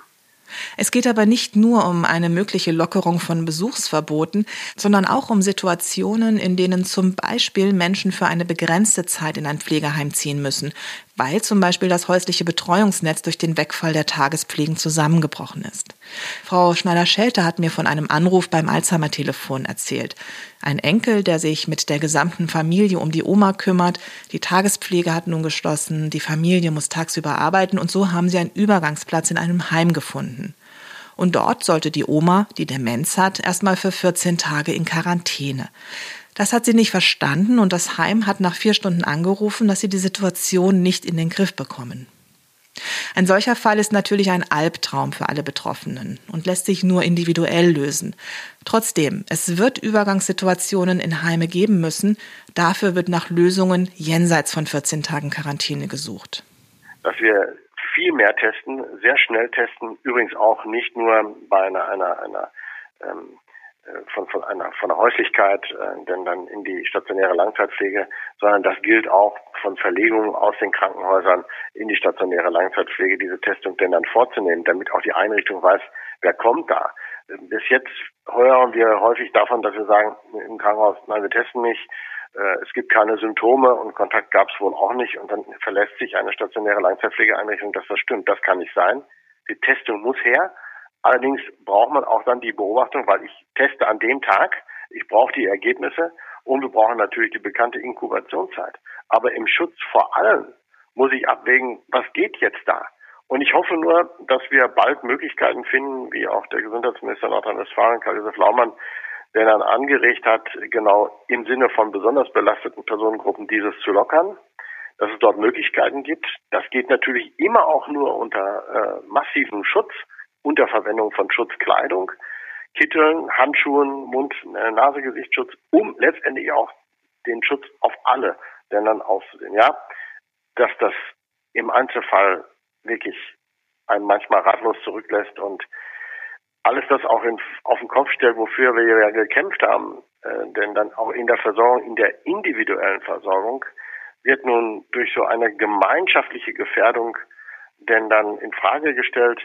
Es geht aber nicht nur um eine mögliche Lockerung von Besuchsverboten, sondern auch um Situationen, in denen zum Beispiel Menschen für eine begrenzte Zeit in ein Pflegeheim ziehen müssen, weil zum Beispiel das häusliche Betreuungsnetz durch den Wegfall der Tagespflegen zusammengebrochen ist. Frau Schneider-Schelte hat mir von einem Anruf beim Alzheimer-Telefon erzählt. Ein Enkel, der sich mit der gesamten Familie um die Oma kümmert. Die Tagespflege hat nun geschlossen, die Familie muss tagsüber arbeiten und so haben sie einen Übergangsplatz in einem Heim gefunden. Und dort sollte die Oma, die Demenz hat, erstmal für 14 Tage in Quarantäne. Das hat sie nicht verstanden und das Heim hat nach vier Stunden angerufen, dass sie die Situation nicht in den Griff bekommen. Ein solcher Fall ist natürlich ein Albtraum für alle Betroffenen und lässt sich nur individuell lösen. Trotzdem, es wird Übergangssituationen in Heime geben müssen. Dafür wird nach Lösungen jenseits von 14 Tagen Quarantäne gesucht. Dass wir viel mehr testen, sehr schnell testen, übrigens auch nicht nur bei einer, einer, einer ähm, äh, von, von einer von der Häuslichkeit, äh, denn dann in die stationäre Langzeitpflege, sondern das gilt auch von Verlegungen aus den Krankenhäusern in die stationäre Langzeitpflege, diese Testung denn dann vorzunehmen, damit auch die Einrichtung weiß, wer kommt da. Bis jetzt hören wir häufig davon, dass wir sagen im Krankenhaus, nein, wir testen nicht, äh, es gibt keine Symptome und Kontakt gab es wohl auch nicht und dann verlässt sich eine stationäre Langzeitpflegeeinrichtung, dass das stimmt. Das kann nicht sein. Die Testung muss her Allerdings braucht man auch dann die Beobachtung, weil ich teste an dem Tag, ich brauche die Ergebnisse und wir brauchen natürlich die bekannte Inkubationszeit. Aber im Schutz vor allem muss ich abwägen, was geht jetzt da? Und ich hoffe nur, dass wir bald Möglichkeiten finden, wie auch der Gesundheitsminister Nordrhein-Westfalen, Karl-Josef Laumann, der dann angeregt hat, genau im Sinne von besonders belasteten Personengruppen dieses zu lockern, dass es dort Möglichkeiten gibt. Das geht natürlich immer auch nur unter äh, massivem Schutz, unter Verwendung von Schutzkleidung, Kitteln, Handschuhen, Mund-, äh, Nase, Gesichtsschutz, um letztendlich auch den Schutz auf alle Ländern auszusehen. Ja, dass das im Einzelfall wirklich einen manchmal ratlos zurücklässt und alles das auch in, auf den Kopf stellt, wofür wir ja gekämpft haben. Äh, denn dann auch in der Versorgung, in der individuellen Versorgung, wird nun durch so eine gemeinschaftliche Gefährdung denn dann in Frage gestellt.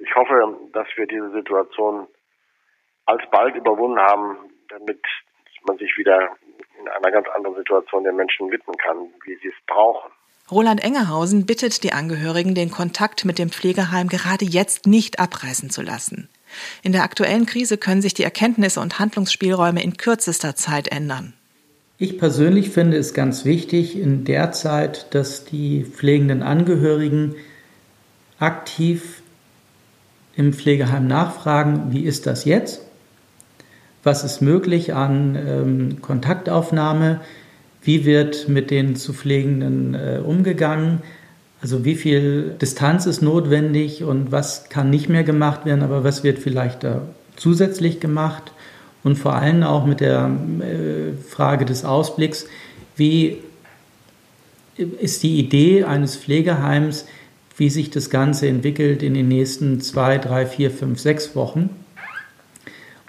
Ich hoffe, dass wir diese Situation alsbald überwunden haben, damit man sich wieder in einer ganz anderen Situation den Menschen widmen kann, wie sie es brauchen. Roland Engerhausen bittet die Angehörigen, den Kontakt mit dem Pflegeheim gerade jetzt nicht abreißen zu lassen. In der aktuellen Krise können sich die Erkenntnisse und Handlungsspielräume in kürzester Zeit ändern. Ich persönlich finde es ganz wichtig in der Zeit, dass die pflegenden Angehörigen aktiv im Pflegeheim nachfragen, wie ist das jetzt? Was ist möglich an ähm, Kontaktaufnahme? Wie wird mit den zu Pflegenden äh, umgegangen? Also wie viel Distanz ist notwendig und was kann nicht mehr gemacht werden, aber was wird vielleicht da zusätzlich gemacht? Und vor allem auch mit der äh, Frage des Ausblicks, wie ist die Idee eines Pflegeheims, wie sich das Ganze entwickelt in den nächsten zwei, drei, vier, fünf, sechs Wochen?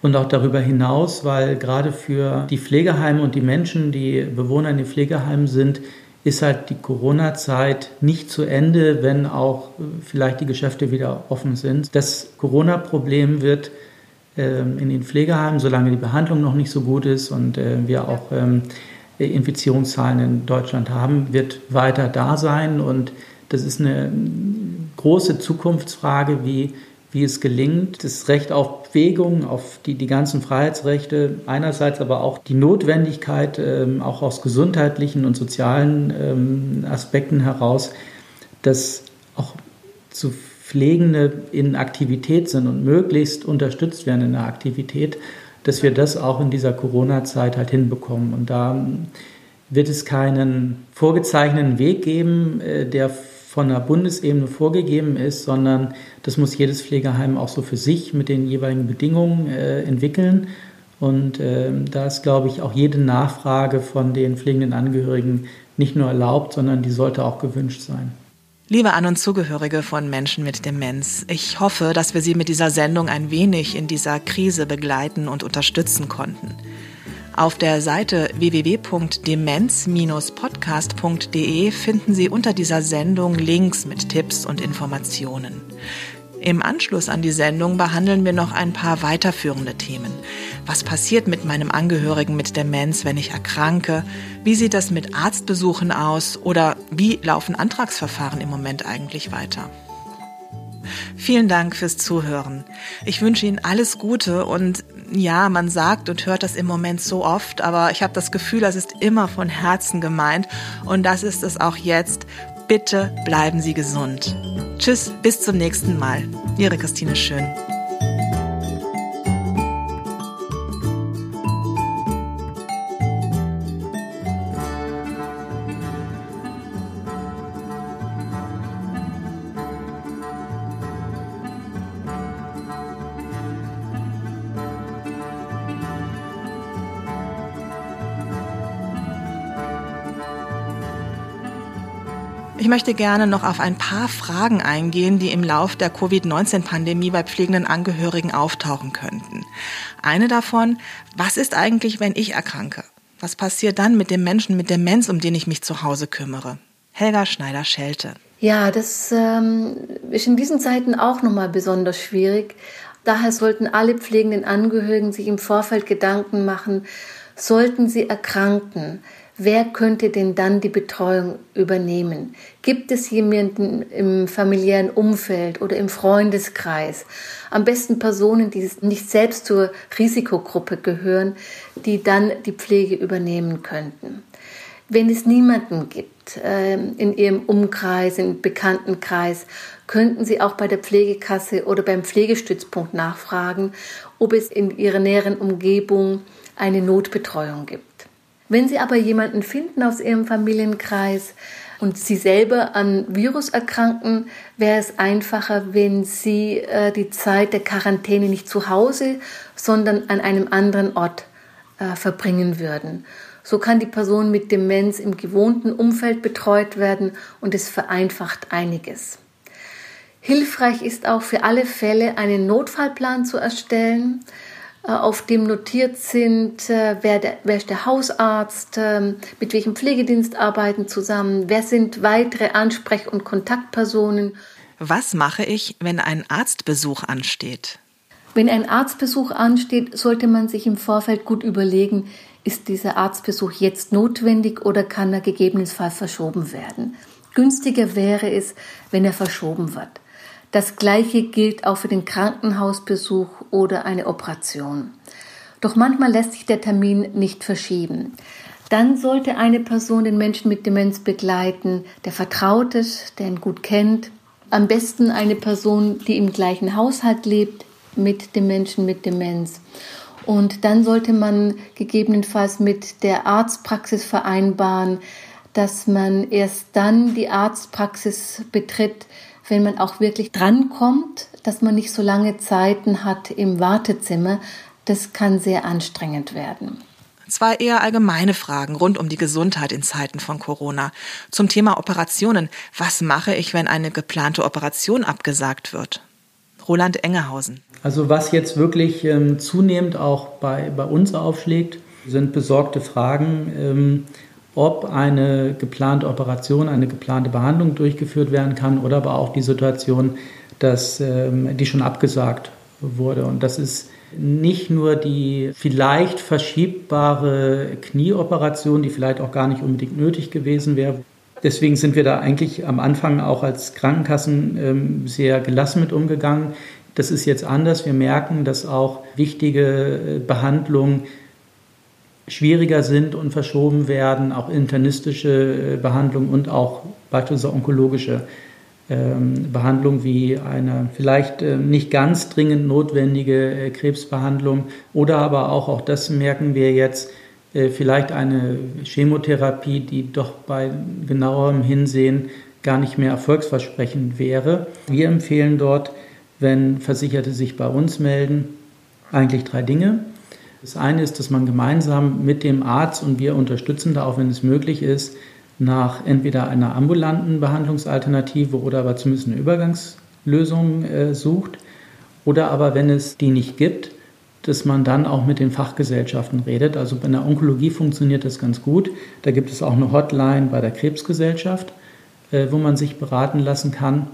und auch darüber hinaus, weil gerade für die Pflegeheime und die Menschen, die Bewohner in den Pflegeheimen sind, ist halt die Corona-Zeit nicht zu Ende, wenn auch äh, vielleicht die Geschäfte wieder offen sind. Das Corona-Problem wird ähm, in den Pflegeheimen, solange die Behandlung noch nicht so gut ist und äh, wir auch ähm, Infizierungszahlen in Deutschland haben, wird weiter da sein. Und das ist eine große Zukunftsfrage, wie wie es gelingt, das Recht auf Bewegung, auf die, die ganzen Freiheitsrechte, einerseits aber auch die Notwendigkeit, ähm, auch aus gesundheitlichen und sozialen ähm, Aspekten heraus, dass auch zu Pflegende in Aktivität sind und möglichst unterstützt werden in der Aktivität, dass wir das auch in dieser Corona-Zeit halt hinbekommen. Und da wird es keinen vorgezeichneten Weg geben, äh, der von der Bundesebene vorgegeben ist, sondern das muss jedes Pflegeheim auch so für sich mit den jeweiligen Bedingungen äh, entwickeln. Und äh, da ist, glaube ich, auch jede Nachfrage von den pflegenden Angehörigen nicht nur erlaubt, sondern die sollte auch gewünscht sein. Liebe An- und Zugehörige von Menschen mit Demenz, ich hoffe, dass wir Sie mit dieser Sendung ein wenig in dieser Krise begleiten und unterstützen konnten. Auf der Seite www.demenz-podcast.de finden Sie unter dieser Sendung Links mit Tipps und Informationen. Im Anschluss an die Sendung behandeln wir noch ein paar weiterführende Themen. Was passiert mit meinem Angehörigen mit Demenz, wenn ich erkranke? Wie sieht das mit Arztbesuchen aus? Oder wie laufen Antragsverfahren im Moment eigentlich weiter? Vielen Dank fürs Zuhören. Ich wünsche Ihnen alles Gute und ja, man sagt und hört das im Moment so oft, aber ich habe das Gefühl, das ist immer von Herzen gemeint und das ist es auch jetzt. Bitte bleiben Sie gesund. Tschüss, bis zum nächsten Mal. Ihre Christine Schön. Möchte gerne noch auf ein paar Fragen eingehen, die im Lauf der Covid-19-Pandemie bei pflegenden Angehörigen auftauchen könnten. Eine davon, was ist eigentlich, wenn ich erkranke? Was passiert dann mit dem Menschen mit Demenz, um den ich mich zu Hause kümmere? Helga Schneider-Schelte. Ja, das ähm, ist in diesen Zeiten auch nochmal besonders schwierig. Daher sollten alle pflegenden Angehörigen sich im Vorfeld Gedanken machen, sollten sie erkranken, wer könnte denn dann die Betreuung übernehmen? Gibt es jemanden im familiären Umfeld oder im Freundeskreis? Am besten Personen, die nicht selbst zur Risikogruppe gehören, die dann die Pflege übernehmen könnten. Wenn es niemanden gibt, gibt äh, in Ihrem Umkreis, im Bekanntenkreis, könnten Sie auch bei der Pflegekasse oder beim Pflegestützpunkt nachfragen, ob es in Ihrer näheren Umgebung eine Notbetreuung gibt. Wenn Sie aber jemanden finden aus Ihrem Familienkreis und Sie selber an Virus erkranken, wäre es einfacher, wenn Sie äh, die Zeit der Quarantäne nicht zu Hause, sondern an einem anderen Ort äh, verbringen würden. So kann die Person mit Demenz im gewohnten Umfeld betreut werden und es vereinfacht einiges. Hilfreich ist auch für alle Fälle einen Notfallplan zu erstellen, auf dem notiert sind, äh, wer, der, wer ist der Hausarzt, ähm, mit welchem Pflegedienst arbeiten zusammen, wer sind weitere Ansprech- und Kontaktpersonen. Was mache ich, wenn ein Arztbesuch ansteht? Wenn ein Arztbesuch ansteht, sollte man sich im Vorfeld gut überlegen, ist dieser Arztbesuch jetzt notwendig oder kann er gegebenenfalls verschoben werden. Günstiger wäre es, wenn er verschoben wird. Das Gleiche gilt auch für den Krankenhausbesuch oder eine Operation. Doch manchmal lässt sich der Termin nicht verschieben. Dann sollte eine Person den Menschen mit Demenz begleiten, der vertraut ist, der ihn gut kennt. Am besten eine Person, die im gleichen Haushalt lebt mit dem Menschen mit Demenz. Und dann sollte man gegebenenfalls mit der Arztpraxis vereinbaren, dass man erst dann die Arztpraxis betritt, wenn man auch wirklich drankommt, dass man nicht so lange Zeiten hat im Wartezimmer. Das kann sehr anstrengend werden. Zwei eher allgemeine Fragen rund um die Gesundheit in Zeiten von Corona. Zum Thema Operationen. Was mache ich, wenn eine geplante Operation abgesagt wird? Roland Engehausen. Also was jetzt wirklich ähm, zunehmend auch bei, bei uns aufschlägt, sind besorgte Fragen. Ähm, ob eine geplante Operation, eine geplante Behandlung durchgeführt werden kann oder aber auch die Situation, dass ähm, die schon abgesagt wurde. Und das ist nicht nur die vielleicht verschiebbare Knieoperation, die vielleicht auch gar nicht unbedingt nötig gewesen wäre. Deswegen sind wir da eigentlich am Anfang auch als Krankenkassen ähm, sehr gelassen mit umgegangen. Das ist jetzt anders. Wir merken, dass auch wichtige äh, Behandlungen schwieriger sind und verschoben werden, auch internistische äh, Behandlung und auch beispielsweise onkologische ähm, Behandlung wie eine vielleicht äh, nicht ganz dringend notwendige äh, Krebsbehandlung oder aber auch, auch das merken wir jetzt, vielleicht eine Chemotherapie, die doch bei genauerem Hinsehen gar nicht mehr erfolgsversprechend wäre. Wir empfehlen dort, wenn Versicherte sich bei uns melden, eigentlich drei Dinge. Das eine ist, dass man gemeinsam mit dem Arzt und wir unterstützen da auch, wenn es möglich ist, nach entweder einer ambulanten Behandlungsalternative oder aber zumindest eine Übergangslösung äh, sucht. Oder aber, wenn es die nicht gibt, dass man dann auch mit den Fachgesellschaften redet. Also bei der Onkologie funktioniert das ganz gut. Da gibt es auch eine Hotline bei der Krebsgesellschaft, äh, wo man sich beraten lassen kann.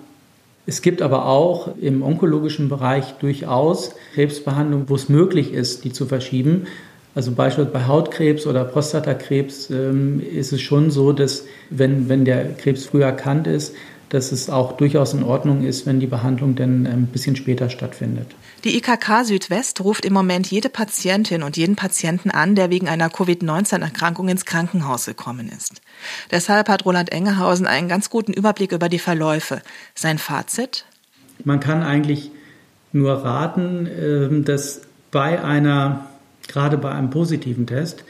Es gibt aber auch im onkologischen Bereich durchaus Krebsbehandlungen, wo es möglich ist, die zu verschieben. Also beispielsweise bei Hautkrebs oder Prostatakrebs ähm, ist es schon so, dass wenn, wenn der Krebs früh erkannt ist, dass es auch durchaus in Ordnung ist, wenn die Behandlung dann ein bisschen später stattfindet. Die IKK Südwest ruft im Moment jede Patientin und jeden Patienten an, der wegen einer Covid-19-Erkrankung ins Krankenhaus gekommen ist. Deshalb hat Roland Engehausen einen ganz guten Überblick über die Verläufe. Sein Fazit? Man kann eigentlich nur raten, ähm, dass bei einer, gerade bei einem positiven Test,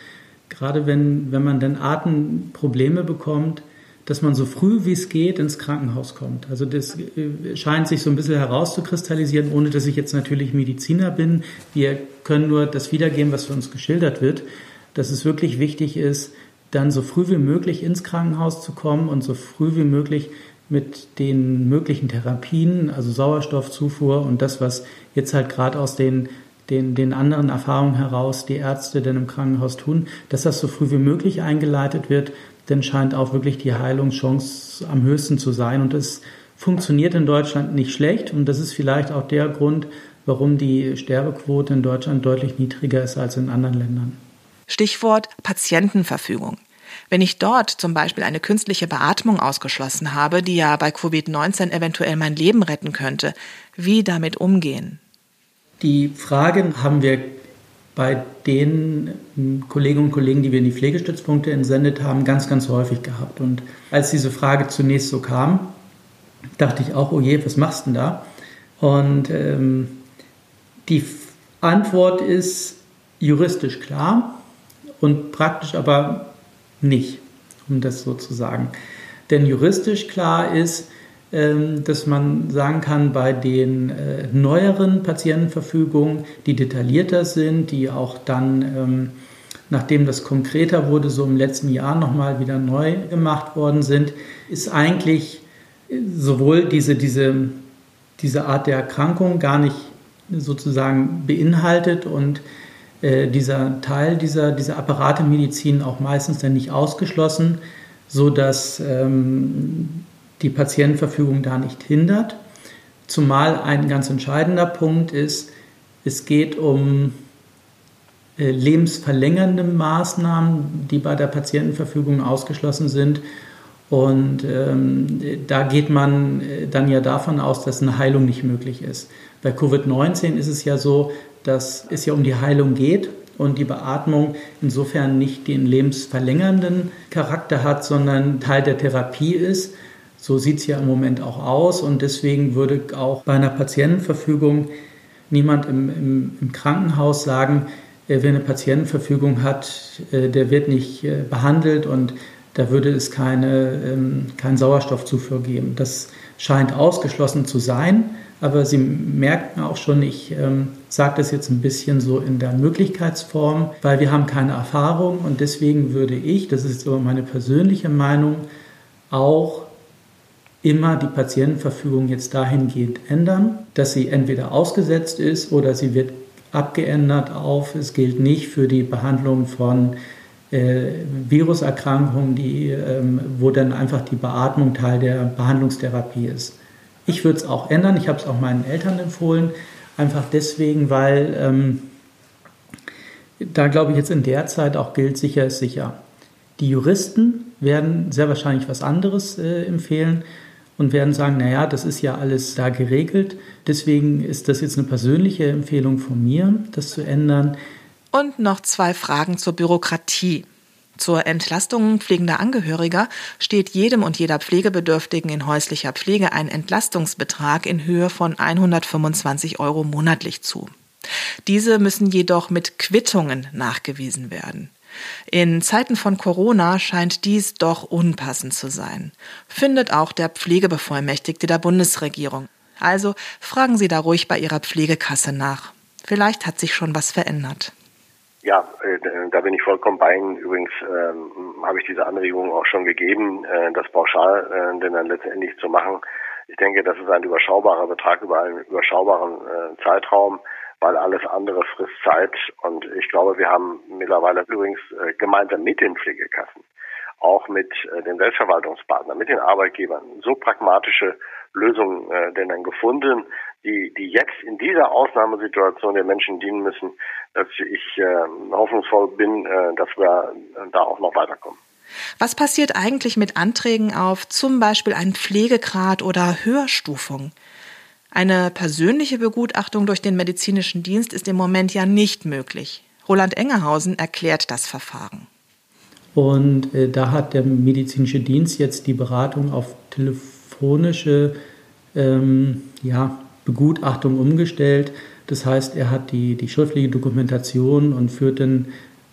gerade wenn, wenn man dann Atemprobleme bekommt, dass man so früh wie es geht ins Krankenhaus kommt. Also das äh, scheint sich so ein bisschen herauszukristallisieren, ohne dass ich jetzt natürlich Mediziner bin. Wir können nur das wiedergeben, was für uns geschildert wird, dass es wirklich wichtig ist, dann so früh wie möglich ins Krankenhaus zu kommen und so früh wie möglich mit den möglichen Therapien, also Sauerstoffzufuhr und das, was jetzt halt gerade aus den, den, den anderen Erfahrungen heraus die Ärzte denn im Krankenhaus tun, dass das so früh wie möglich eingeleitet wird, denn scheint auch wirklich die Heilungschance am höchsten zu sein. Und es funktioniert in Deutschland nicht schlecht. Und das ist vielleicht auch der Grund, warum die Sterbequote in Deutschland deutlich niedriger ist als in anderen Ländern. Stichwort Patientenverfügung. Wenn ich dort zum Beispiel eine künstliche Beatmung ausgeschlossen habe, die ja bei Covid-19 eventuell mein Leben retten könnte, wie damit umgehen? Die Frage haben wir bei den hm, Kolleginnen und Kollegen, die wir in die Pflegestützpunkte entsendet haben, ganz, ganz häufig gehabt. Und als diese Frage zunächst so kam, dachte ich auch, oh je, was machst du denn da? Und ähm, die Antwort ist juristisch klar und praktisch aber nicht, um das so zu sagen. Denn juristisch klar ist, ähm, dass man sagen kann, bei den äh, neueren Patientenverfügungen, die detaillierter sind, die auch dann, ähm, nachdem das konkreter wurde, so im letzten Jahr nochmal wieder neu gemacht worden sind, ist eigentlich sowohl diese, diese, diese Art der Erkrankung gar nicht sozusagen beinhaltet und äh, dieser Teil dieser, dieser Apparatemedizin auch meistens dann nicht ausgeschlossen, sodass ähm, die Patientenverfügung da nicht hindert. Zumal ein ganz entscheidender Punkt ist, es geht um äh, lebensverlängernde Maßnahmen, die bei der Patientenverfügung ausgeschlossen sind. Und ähm, da geht man äh, dann ja davon aus, dass eine Heilung nicht möglich ist. Bei Covid-19 ist es ja so, dass es ja um die Heilung geht und die Beatmung insofern nicht den lebensverlängernden Charakter hat, sondern Teil der Therapie ist. So sieht es ja im Moment auch aus und deswegen würde auch bei einer Patientenverfügung niemand im, im, im Krankenhaus sagen, äh, wer eine Patientenverfügung hat, äh, der wird nicht äh, behandelt und da würde es keine, ähm, keinen Sauerstoffzufuhr geben. Das scheint ausgeschlossen zu sein, aber Sie merken auch schon, ich ähm, sage das jetzt ein bisschen so in der Möglichkeitsform, weil wir haben keine Erfahrung und deswegen würde ich, das ist aber meine persönliche Meinung, auch immer die Patientenverfügung jetzt dahingehend ändern, dass sie entweder ausgesetzt ist oder sie wird abgeändert auf, es gilt nicht für die Behandlung von äh, Viruserkrankungen, die, ähm, wo dann einfach die Beatmung Teil der Behandlungstherapie ist. Ich würde es auch ändern, ich habe es auch meinen Eltern empfohlen, einfach deswegen, weil ähm, da glaube ich jetzt in der Zeit auch gilt, sicher ist sicher. Die Juristen werden sehr wahrscheinlich was anderes äh, empfehlen und werden sagen, naja, das ist ja alles da geregelt. Deswegen ist das jetzt eine persönliche Empfehlung von mir, das zu ändern. Und noch zwei Fragen zur Bürokratie. Zur Entlastung pflegender Angehöriger steht jedem und jeder Pflegebedürftigen in häuslicher Pflege ein Entlastungsbetrag in Höhe von 125 Euro monatlich zu. Diese müssen jedoch mit Quittungen nachgewiesen werden. In Zeiten von Corona scheint dies doch unpassend zu sein, findet auch der Pflegebevollmächtigte der Bundesregierung. Also fragen Sie da ruhig bei Ihrer Pflegekasse nach. Vielleicht hat sich schon was verändert. Ja, äh, da bin ich vollkommen bei Ihnen. Übrigens ähm, habe ich diese Anregung auch schon gegeben, äh, das pauschal äh, denn dann letztendlich zu machen. Ich denke, das ist ein überschaubarer Betrag über einen überschaubaren äh, Zeitraum weil alles andere frisst Zeit. Und ich glaube, wir haben mittlerweile übrigens äh, gemeinsam mit den Pflegekassen, auch mit äh, den Selbstverwaltungspartnern, mit den Arbeitgebern so pragmatische Lösungen äh, denn dann gefunden, die, die jetzt in dieser Ausnahmesituation der Menschen dienen müssen, dass ich äh, hoffnungsvoll bin, äh, dass wir da auch noch weiterkommen. Was passiert eigentlich mit Anträgen auf zum Beispiel einen Pflegegrad oder Höherstufung? Eine persönliche Begutachtung durch den medizinischen Dienst ist im Moment ja nicht möglich. Roland Engerhausen erklärt das Verfahren. Und äh, da hat der medizinische Dienst jetzt die Beratung auf telefonische ähm, ja, Begutachtung umgestellt. Das heißt, er hat die, die schriftliche Dokumentation und führt dann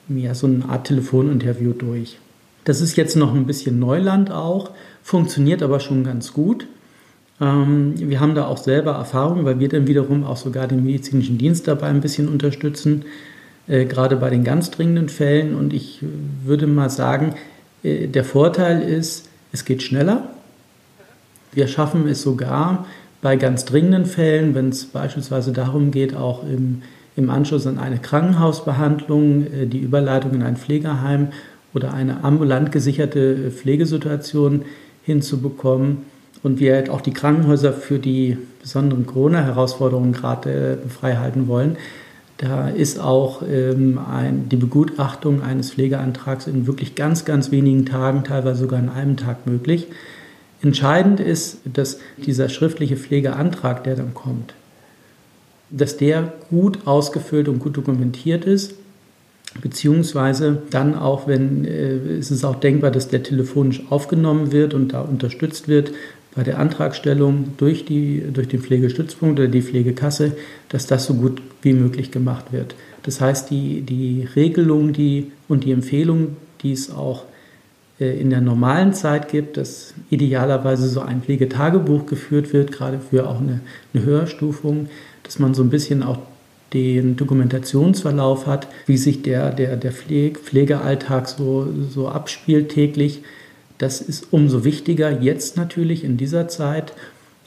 ja, so eine Art Telefoninterview durch. Das ist jetzt noch ein bisschen Neuland auch, funktioniert aber schon ganz gut. Ähm, wir haben da auch selber Erfahrung, weil wir dann wiederum auch sogar den medizinischen Dienst dabei ein bisschen unterstützen, äh, gerade bei den ganz dringenden Fällen. Und ich würde mal sagen, äh, der Vorteil ist, es geht schneller. Wir schaffen es sogar bei ganz dringenden Fällen, wenn es beispielsweise darum geht, auch im, im Anschluss an eine Krankenhausbehandlung, äh, die Überleitung in ein Pflegeheim oder eine ambulant gesicherte Pflegesituation hinzubekommen und wir halt auch die Krankenhäuser für die besonderen Corona-Herausforderungen gerade äh, freihalten wollen. Da ist auch ähm, ein, die Begutachtung eines Pflegeantrags in wirklich ganz, ganz wenigen Tagen, teilweise sogar in einem Tag möglich. Entscheidend ist, dass dieser schriftliche Pflegeantrag, der dann kommt, dass der gut ausgefüllt und gut dokumentiert ist. Beziehungsweise dann auch, wenn äh, ist es auch denkbar, dass der telefonisch aufgenommen wird und da unterstützt wird bei der Antragstellung durch, die, durch den Pflegestützpunkt oder die Pflegekasse, dass das so gut wie möglich gemacht wird. Das heißt, die, die Regelung die, und die Empfehlung, die es auch äh, in der normalen Zeit gibt, dass idealerweise so ein Pflegetagebuch geführt wird, gerade für auch eine, eine Höherstufung, dass man so ein bisschen auch den Dokumentationsverlauf hat, wie sich der, der, der Pflege, Pflegealltag so, so abspielt täglich. Das ist umso wichtiger jetzt natürlich in dieser Zeit.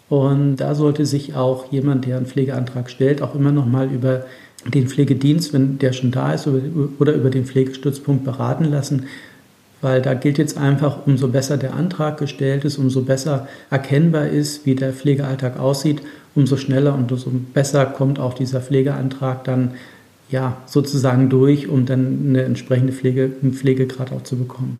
Und da sollte sich auch jemand, der einen Pflegeantrag stellt, auch immer noch mal über den Pflegedienst, wenn der schon da ist, oder über den Pflegestützpunkt beraten lassen, weil da gilt jetzt einfach, umso besser der Antrag gestellt ist, umso besser erkennbar ist, wie der Pflegealltag aussieht, umso schneller und umso besser kommt auch dieser Pflegeantrag dann ja sozusagen durch, um dann eine entsprechende Pflege, einen Pflegegrad auch zu bekommen.